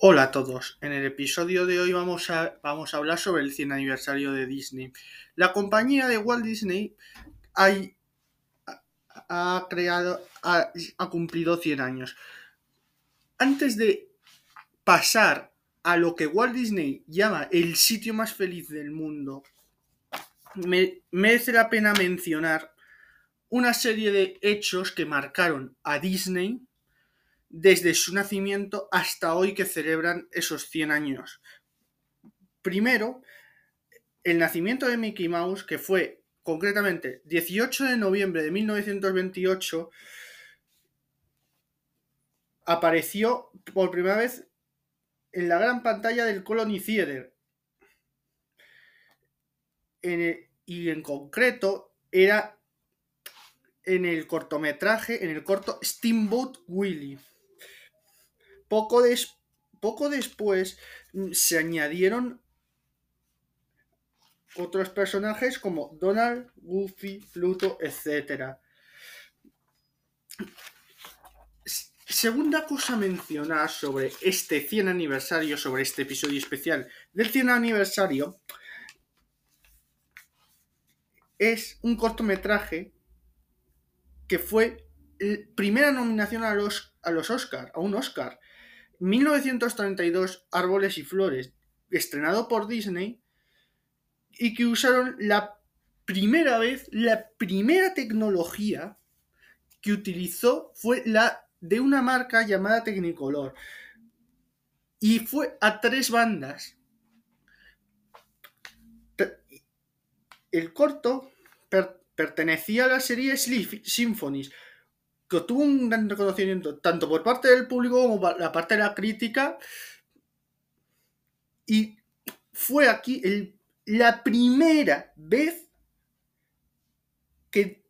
Hola a todos, en el episodio de hoy vamos a, vamos a hablar sobre el 100 aniversario de Disney. La compañía de Walt Disney ha, creado, ha, ha cumplido 100 años. Antes de pasar a lo que Walt Disney llama el sitio más feliz del mundo, me, merece la pena mencionar una serie de hechos que marcaron a Disney desde su nacimiento hasta hoy que celebran esos 100 años. Primero, el nacimiento de Mickey Mouse, que fue concretamente 18 de noviembre de 1928, apareció por primera vez en la gran pantalla del Colony Theater. Y en concreto era en el cortometraje, en el corto Steamboat Willie. Poco, des, poco después mm, se añadieron otros personajes como Donald, Goofy, Pluto, etc. Segunda cosa a mencionar sobre este 100 aniversario, sobre este episodio especial del 100 aniversario, es un cortometraje que fue primera nominación a los, a los a un Oscar. 1932 Árboles y Flores, estrenado por Disney, y que usaron la primera vez, la primera tecnología que utilizó fue la de una marca llamada Technicolor. Y fue a tres bandas. El corto pertenecía a la serie Symphonies, que obtuvo un gran reconocimiento tanto por parte del público como por la parte de la crítica. Y fue aquí el, la primera vez que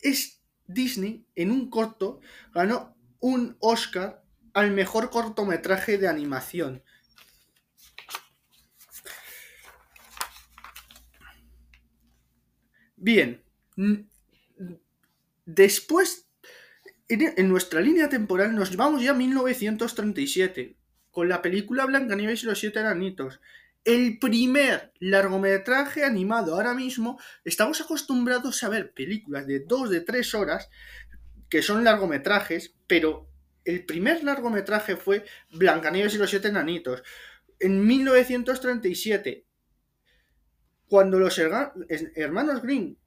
es Disney en un corto ganó un Oscar al mejor cortometraje de animación. Bien, Después, en nuestra línea temporal, nos vamos ya a 1937, con la película Blancanieves y los siete enanitos. El primer largometraje animado ahora mismo, estamos acostumbrados a ver películas de dos, de tres horas, que son largometrajes, pero el primer largometraje fue Blancanieves y los siete enanitos. En 1937, cuando los hermanos Green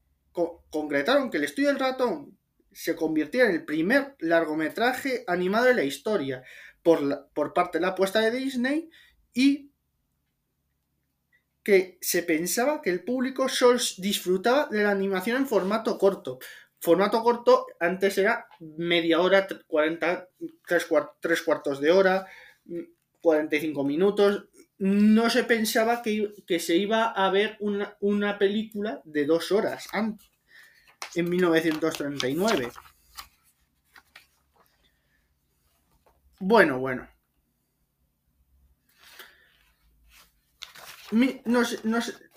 concretaron que el estudio del ratón se convirtiera en el primer largometraje animado de la historia por, por parte de la apuesta de Disney y que se pensaba que el público solo disfrutaba de la animación en formato corto. Formato corto antes era media hora, 40, tres, cuartos de hora, 45 minutos. No se pensaba que, que se iba a ver una, una película de dos horas antes en 1939. Bueno, bueno.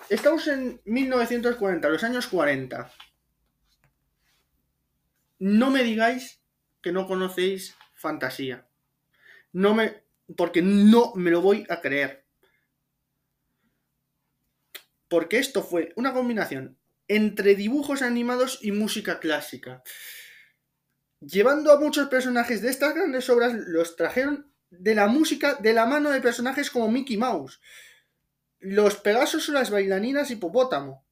estamos en 1940, los años 40. No me digáis que no conocéis fantasía. No me. Porque no me lo voy a creer. Porque esto fue una combinación entre dibujos animados y música clásica. Llevando a muchos personajes de estas grandes obras, los trajeron de la música de la mano de personajes como Mickey Mouse, los Pegasos o las bailaninas hipopótamo.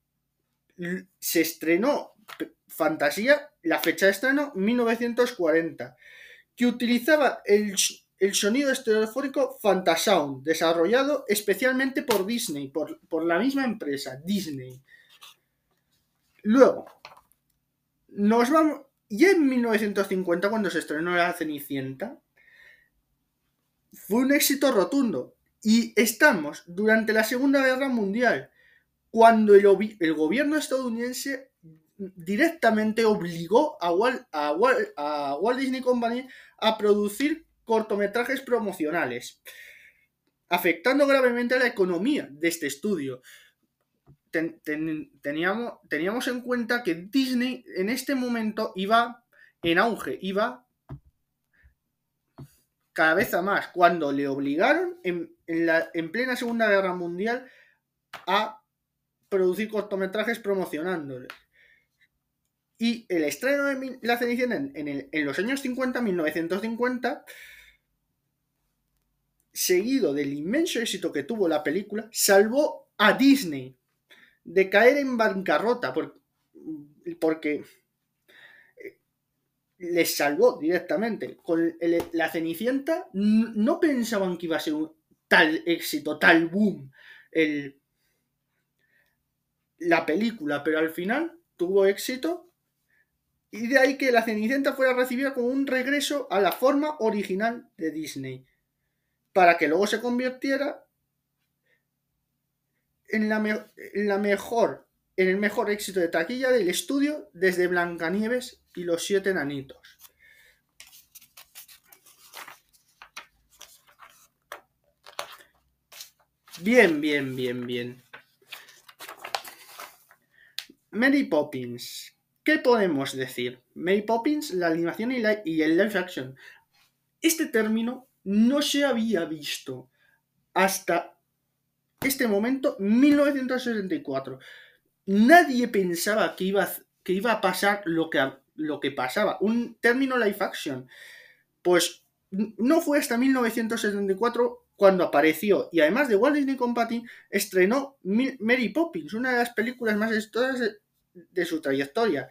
Se estrenó Fantasía, la fecha de estreno 1940, que utilizaba el, el sonido estereofónico Fantasound, desarrollado especialmente por Disney, por, la misma empresa, Disney. Luego, nos vamos. Ya en 1950, cuando se estrenó La Cenicienta, fue un éxito rotundo. Y estamos durante la Segunda Guerra Mundial, cuando el, gobierno estadounidense directamente obligó a a Walt Disney Company a producir cortometrajes promocionales, afectando gravemente a la economía de este estudio teníamos, en cuenta que Disney en este momento iba en auge, iba cada vez a más, cuando le obligaron en, en plena Segunda Guerra Mundial a producir cortometrajes promocionándoles. Y el estreno de La Cenicienta en, en, los años 50, 1950, seguido del inmenso éxito que tuvo la película, salvó a Disney de caer en bancarrota porque eh, les salvó directamente. Con la Cenicienta no pensaban que iba a ser un tal éxito, tal boom la película, pero al final tuvo éxito y de ahí que la Cenicienta fuera recibida como un regreso a la forma original de Disney, para que luego se convirtiera en la, mejor, en el mejor éxito de taquilla del estudio desde Blancanieves y los siete enanitos. Bien, bien, bien, bien. Mary Poppins. ¿Qué podemos decir? Mary Poppins, la animación y el live action. Este término no se había visto hasta este momento, 1964. Nadie pensaba que iba, que iba a pasar lo que, lo que pasaba. Un término live action. Pues no fue hasta 1974 cuando apareció. Y además de Walt Disney Company, estrenó Mary Poppins, una de las películas más exitosas de, su trayectoria.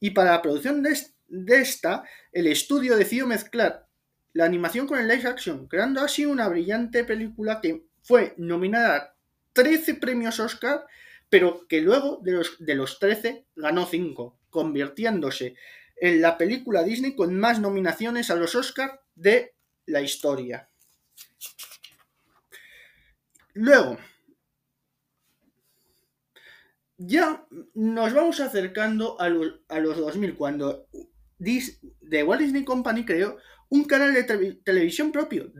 Y para la producción de, de esta, el estudio decidió mezclar la animación con el live action, creando así una brillante película que fue nominada a 13 premios Oscar, pero que luego de los, de los 13 ganó 5, convirtiéndose en la película Disney con más nominaciones a los Oscar de la historia. Luego, ya nos vamos acercando a, los 2000, cuando The Walt Disney Company creó un canal de televisión propio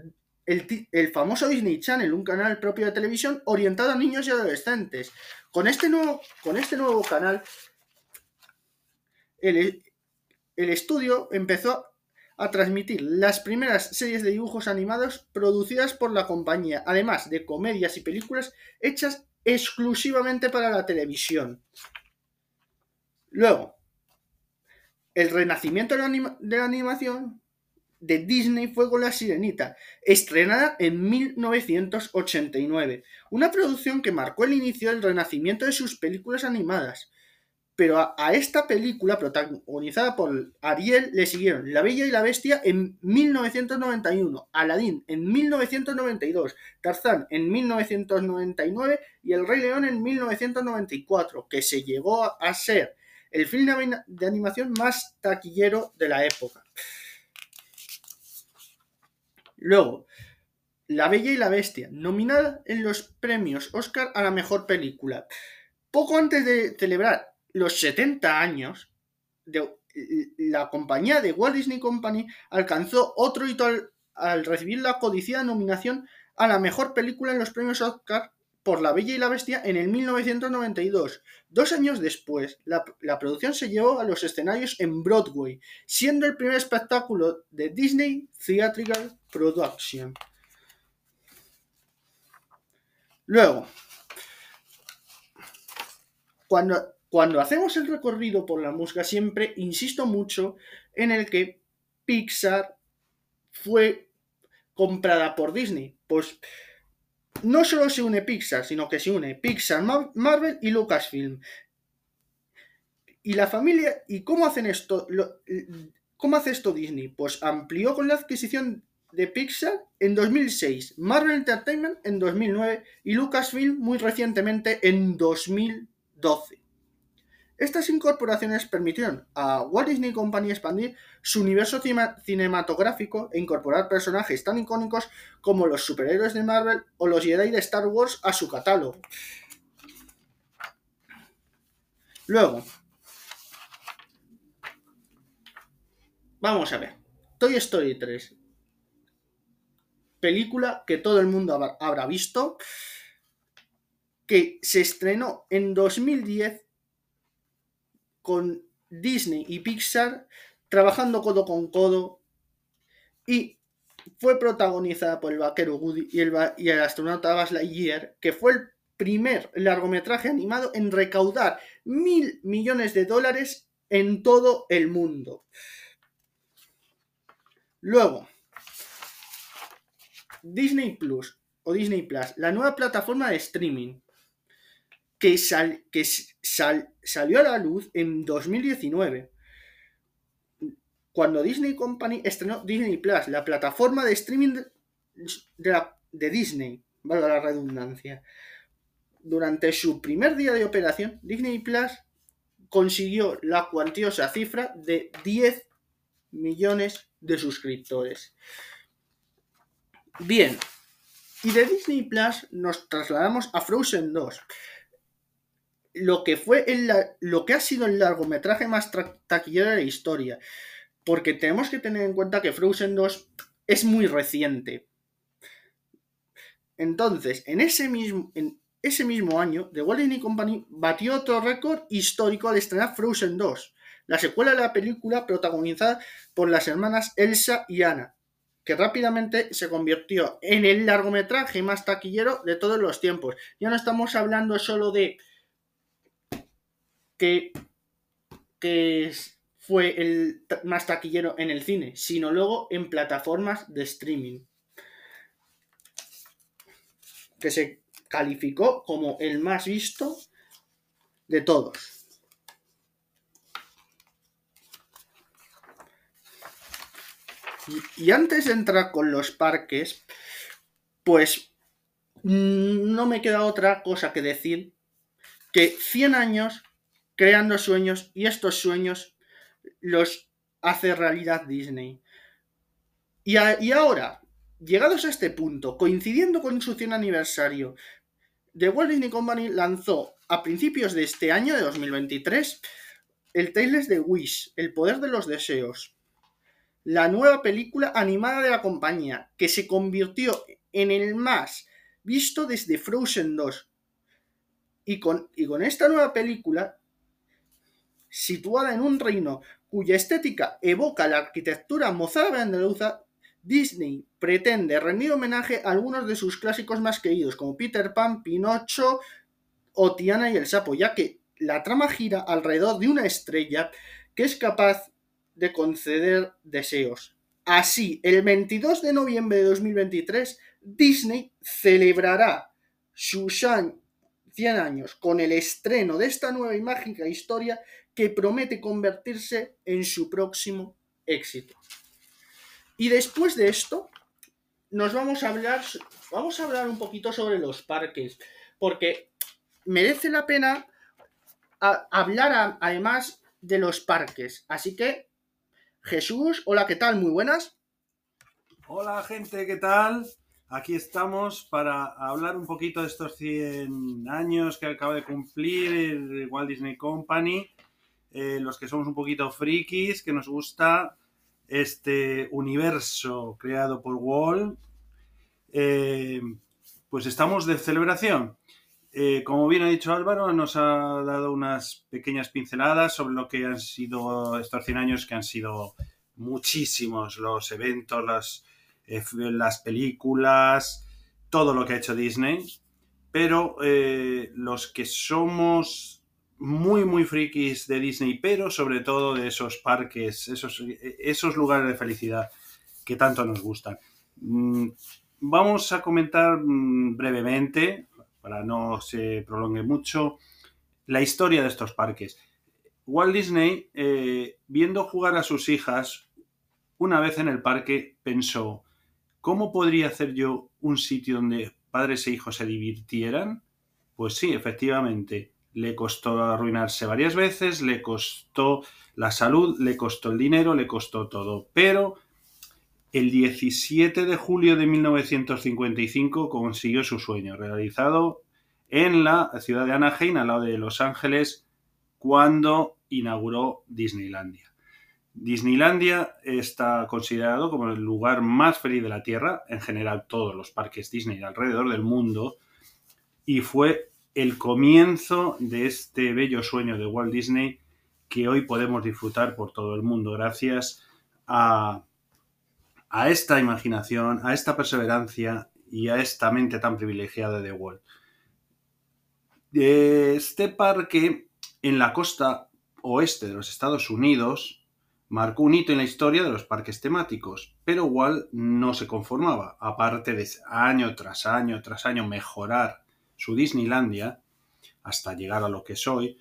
el, famoso Disney Channel, un canal propio de televisión orientado a niños y adolescentes. Con este nuevo, con este nuevo canal, el, el estudio empezó a transmitir las primeras series de dibujos animados producidas por la compañía, además de comedias y películas hechas exclusivamente para la televisión. Luego, el renacimiento de la, animación de Disney fue con La Sirenita, estrenada en 1989, una producción que marcó el inicio del renacimiento de sus películas animadas. Pero a, esta película, protagonizada por Ariel, le siguieron La Bella y la Bestia en 1991, Aladdin en 1992, Tarzán en 1999 y El Rey León en 1994, que se llegó a ser el film de animación más taquillero de la época. Luego, La Bella y la Bestia, nominada en los premios Oscar a la mejor película. Poco antes de celebrar los 70 años, de, la compañía de Walt Disney Company alcanzó otro hito al recibir la codiciada nominación a la mejor película en los premios Oscar por La Bella y la Bestia en el 1992. Dos años después, la, producción se llevó a los escenarios en Broadway, siendo el primer espectáculo de Disney Theatrical Production. Luego, cuando, cuando hacemos el recorrido por la música, siempre insisto mucho en el que Pixar fue comprada por Disney. Pues no solo se une Pixar, sino que se une Pixar, Marvel y Lucasfilm. Y la familia, ¿y cómo hacen esto? ¿Cómo hace esto Disney? Pues amplió con la adquisición de Pixar en 2006, Marvel Entertainment en 2009 y Lucasfilm muy recientemente en 2012. Estas incorporaciones permitieron a Walt Disney Company expandir su universo cinematográfico e incorporar personajes tan icónicos como los superhéroes de Marvel o los Jedi de Star Wars a su catálogo. Luego, vamos a ver. Toy Story 3. Película que todo el mundo habrá visto. Que se estrenó en 2010 con Disney y Pixar trabajando codo con codo y fue protagonizada por el vaquero Woody y el, astronauta Buzz Lightyear, que fue el primer largometraje animado en recaudar mil millones de dólares en todo el mundo. Luego, Disney Plus o Disney Plus, la nueva plataforma de streaming que, que salió a la luz en 2019 cuando Disney Company estrenó Disney Plus, la plataforma de streaming de, de Disney, valga la redundancia. Durante su primer día de operación, Disney Plus consiguió la cuantiosa cifra de 10 millones de suscriptores. Bien, y de Disney Plus nos trasladamos a Frozen 2. Lo que fue lo que ha sido el largometraje más taquillero de la historia. Porque tenemos que tener en cuenta que Frozen 2 es muy reciente. Entonces, en ese mismo, en ese mismo año, The Walt Company batió otro récord histórico al estrenar Frozen 2, la secuela de la película protagonizada por las hermanas Elsa y Anna, que rápidamente se convirtió en el largometraje más taquillero de todos los tiempos. Ya no estamos hablando solo de que, fue el más taquillero en el cine, sino luego en plataformas de streaming. Que se calificó como el más visto de todos. Y, antes de entrar con los parques, pues mm, no me queda otra cosa que decir que 100 años creando sueños y estos sueños los hace realidad Disney. Y, ahora, llegados a este punto, coincidiendo con su 100 aniversario, The Walt Disney Company lanzó a principios de este año, de 2023, el Tales de Wish, El Poder de los Deseos, la nueva película animada de la compañía, que se convirtió en el más visto desde Frozen 2. Y con, y con esta nueva película, situada en un reino cuya estética evoca la arquitectura mozárabe andaluza, Disney pretende rendir homenaje a algunos de sus clásicos más queridos, como Peter Pan, Pinocho o Tiana y el Sapo, ya que la trama gira alrededor de una estrella que es capaz de conceder deseos. Así, el 22 de noviembre de 2023, Disney celebrará sus 100 años con el estreno de esta nueva y mágica historia que promete convertirse en su próximo éxito. Y después de esto, nos vamos a hablar, vamos a hablar un poquito sobre los parques, porque merece la pena hablar además de los parques. Así que, Jesús, hola, ¿qué tal? Muy buenas. Hola, gente, ¿qué tal? Aquí estamos para hablar un poquito de estos 100 años que acaba de cumplir el Walt Disney Company eh, los que somos un poquito frikis, que nos gusta este universo creado por Walt, eh, pues estamos de celebración. Eh, como bien ha dicho Álvaro, nos ha dado unas pequeñas pinceladas sobre lo que han sido estos 100 años, que han sido muchísimos los eventos, las, las películas, todo lo que ha hecho Disney. Pero los que somos muy, muy frikis de Disney, pero sobre todo de esos parques, esos, esos lugares de felicidad que tanto nos gustan. Mm, vamos a comentar mm, brevemente, para no se prolongue mucho, la historia de estos parques. Walt Disney, eh, viendo jugar a sus hijas, una vez en el parque pensó, ¿cómo podría hacer yo un sitio donde padres e hijos se divirtieran? Pues sí, efectivamente, le costó arruinarse varias veces, le costó la salud, le costó el dinero, le costó todo. Pero el 17 de julio de 1955 consiguió su sueño, realizado en la ciudad de Anaheim, al lado de Los Ángeles, cuando inauguró Disneylandia. Disneylandia está considerado como el lugar más feliz de la Tierra, en general todos los parques Disney alrededor del mundo, y fue el comienzo de este bello sueño de Walt Disney que hoy podemos disfrutar por todo el mundo gracias a, a esta imaginación, a esta perseverancia y a esta mente tan privilegiada de Walt. Este parque en la costa oeste de los Estados Unidos marcó un hito en la historia de los parques temáticos, pero Walt no se conformaba. Aparte de año tras año tras año mejorar su Disneylandia hasta llegar a lo que soy,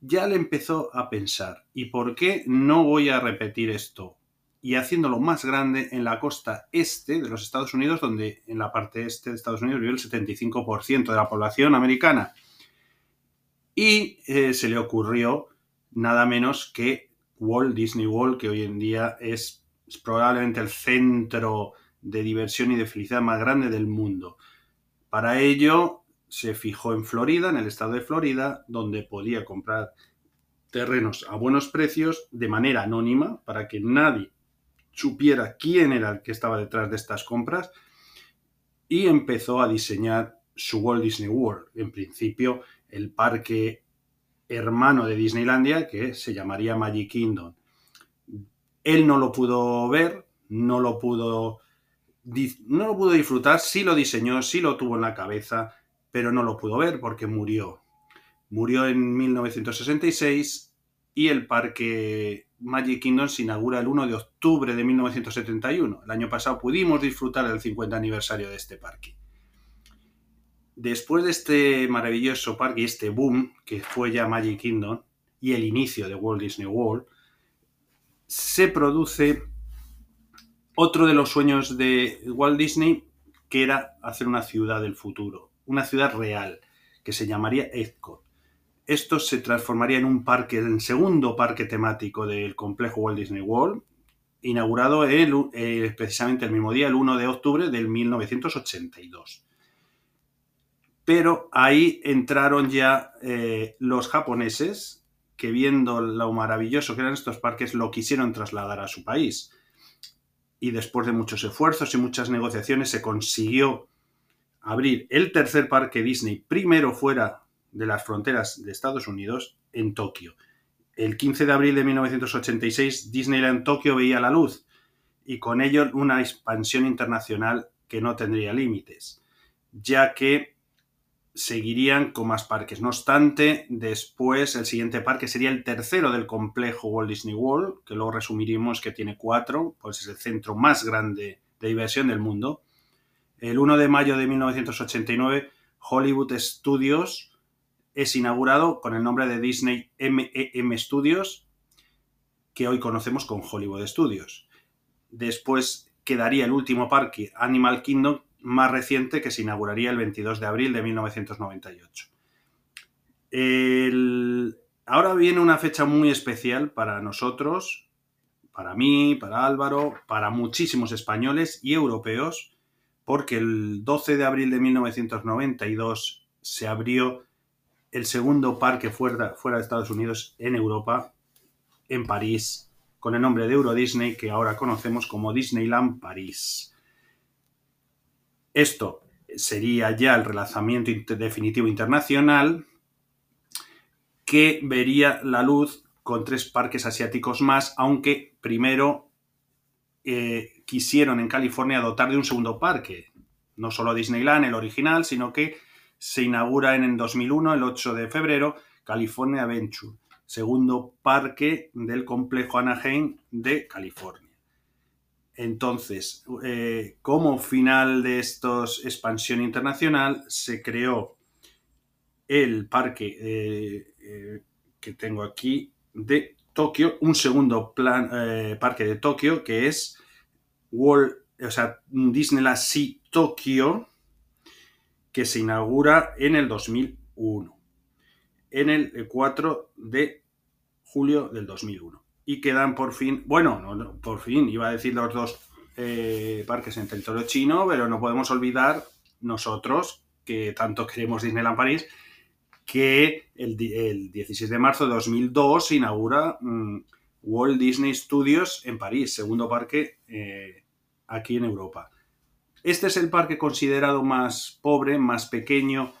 ya le empezó a pensar, ¿y por qué no voy a repetir esto? Y haciéndolo más grande en la costa este de los Estados Unidos, donde en la parte este de Estados Unidos vive el 75% de la población americana. Y eh, se le ocurrió nada menos que Walt Disney World, que hoy en día es, probablemente el centro de diversión y de felicidad más grande del mundo. Para ello se fijó en Florida, en el estado de Florida, donde podía comprar terrenos a buenos precios de manera anónima para que nadie supiera quién era el que estaba detrás de estas compras y empezó a diseñar su Walt Disney World. En principio, el parque hermano de Disneylandia que se llamaría Magic Kingdom. Él no lo pudo ver, no lo pudo, no lo pudo disfrutar, sí lo diseñó, sí lo tuvo en la cabeza, pero no lo pudo ver porque murió. Murió en 1966 y el parque Magic Kingdom se inaugura el 1 de octubre de 1971. El año pasado pudimos disfrutar del 50 aniversario de este parque después de este maravilloso parque y este boom que fue ya Magic Kingdom y el inicio de Walt Disney World, se produce otro de los sueños de Walt Disney, que era hacer una ciudad del futuro, una ciudad real, que se llamaría Epcot. Esto se transformaría en un parque, en segundo parque temático del complejo Walt Disney World, inaugurado el, eh, precisamente el mismo día, el 1 de octubre del 1982 pero ahí entraron ya eh, los japoneses que viendo lo maravilloso que eran estos parques lo quisieron trasladar a su país. Y después de muchos esfuerzos y muchas negociaciones se consiguió abrir el tercer parque Disney primero fuera de las fronteras de Estados Unidos en Tokio. El 15 de abril de 1986 Disneyland Tokio veía la luz y con ello una expansión internacional que no tendría límites, ya que seguirían con más parques. No obstante, después el siguiente parque sería el tercero del complejo Walt Disney World, que luego resumiríamos que tiene cuatro, pues es el centro más grande de diversión del mundo. El 1 de mayo de 1989, Hollywood Studios es inaugurado con el nombre de Disney MEM Studios, que hoy conocemos con Hollywood Studios. Después quedaría el último parque, Animal Kingdom, más reciente que se inauguraría el 22 de abril de 1998. Ahora viene una fecha muy especial para nosotros, para mí, para Álvaro, para muchísimos españoles y europeos, porque el 12 de abril de 1992 se abrió el segundo parque fuera, de Estados Unidos en Europa, en París, con el nombre de Euro Disney, que ahora conocemos como Disneyland París. Esto sería ya el relanzamiento definitivo internacional que vería la luz con tres parques asiáticos más, aunque primero eh, quisieron en California dotar de un segundo parque, no solo Disneyland, el original, sino que se inaugura en el 2001, el 8 de febrero, California Adventure, segundo parque del complejo Anaheim de California. Entonces, eh, como final de estos expansión internacional, se creó el parque eh, eh, que tengo aquí de Tokio, un segundo plan, parque de Tokio que es Disneyland Sea Tokio, que se inaugura en el 2001, en el 4 de julio del 2001 y quedan por fin, bueno, no, por fin, iba a decir los dos eh, parques en territorio chino, pero no podemos olvidar nosotros, que tanto queremos Disneyland París, que el, 16 de marzo de 2002 se inaugura mm, Walt Disney Studios en París, segundo parque eh, aquí en Europa. Este es el parque considerado más pobre, más pequeño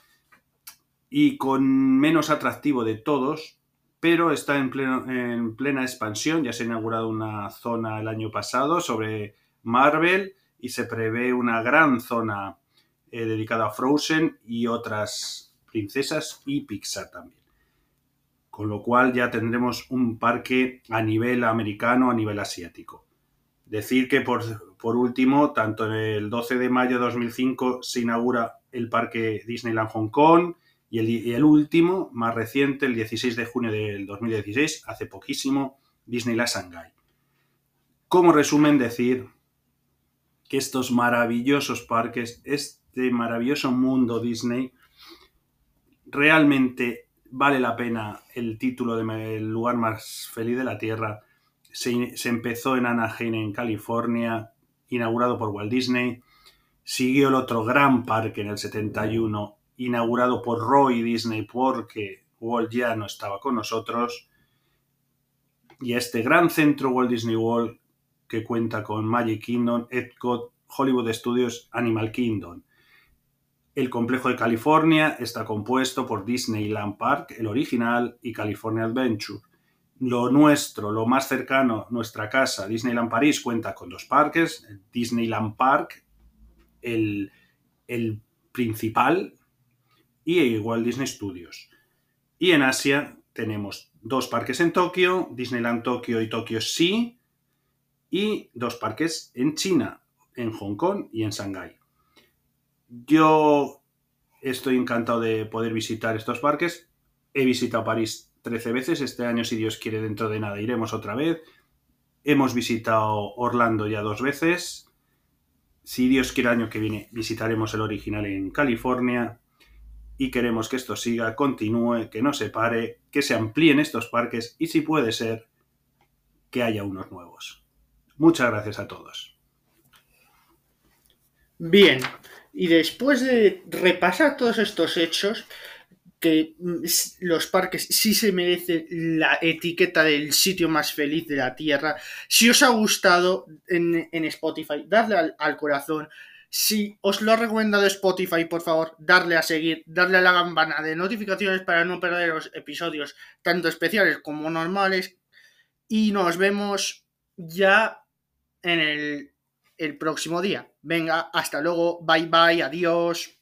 y con menos atractivo de todos, pero está en, plena expansión. Ya se ha inaugurado una zona el año pasado sobre Marvel y se prevé una gran zona eh, dedicada a Frozen y otras princesas y Pixar también. Con lo cual ya tendremos un parque a nivel americano, a nivel asiático. Decir que por, por último, tanto el 12 de mayo de 2005 se inaugura el parque Disneyland Hong Kong y el, y el, último, más reciente, el 16 de junio del 2016, hace poquísimo, Disneyland Shanghai. Como resumen, decir que estos maravillosos parques, este maravilloso mundo Disney, realmente vale la pena el título de el lugar más feliz de la Tierra. Se, se empezó en Anaheim, en California, inaugurado por Walt Disney. Siguió el otro gran parque en el 71, inaugurado por Roy Disney porque Walt ya no estaba con nosotros. Y este gran centro Walt Disney World que cuenta con Magic Kingdom, Epcot, Hollywood Studios, Animal Kingdom. El complejo de California está compuesto por Disneyland Park, el original, y California Adventure. Lo nuestro, lo más cercano, nuestra casa, Disneyland París, cuenta con dos parques. Disneyland Park, el, principal, y igual Disney Studios. Y en Asia tenemos dos parques en Tokio, Disneyland Tokio y Tokyo Sea, y dos parques en China, en Hong Kong y en Shanghái. Yo estoy encantado de poder visitar estos parques. He visitado París 13 veces. Este año, si Dios quiere, dentro de nada iremos otra vez. Hemos visitado Orlando ya dos veces. Si Dios quiere, año que viene visitaremos el original en California. Y queremos que esto siga, continúe, que no se pare, que se amplíen estos parques y, si puede ser, que haya unos nuevos. Muchas gracias a todos. Bien, y después de repasar todos estos hechos, que los parques sí se merecen la etiqueta del sitio más feliz de la Tierra. Si os ha gustado en, Spotify, dadle al, corazón. Si os lo ha recomendado Spotify, por favor, darle a seguir, darle a la campana de notificaciones para no perder los episodios, tanto especiales como normales. Y nos vemos ya en el próximo día. Venga, hasta luego, bye bye, adiós.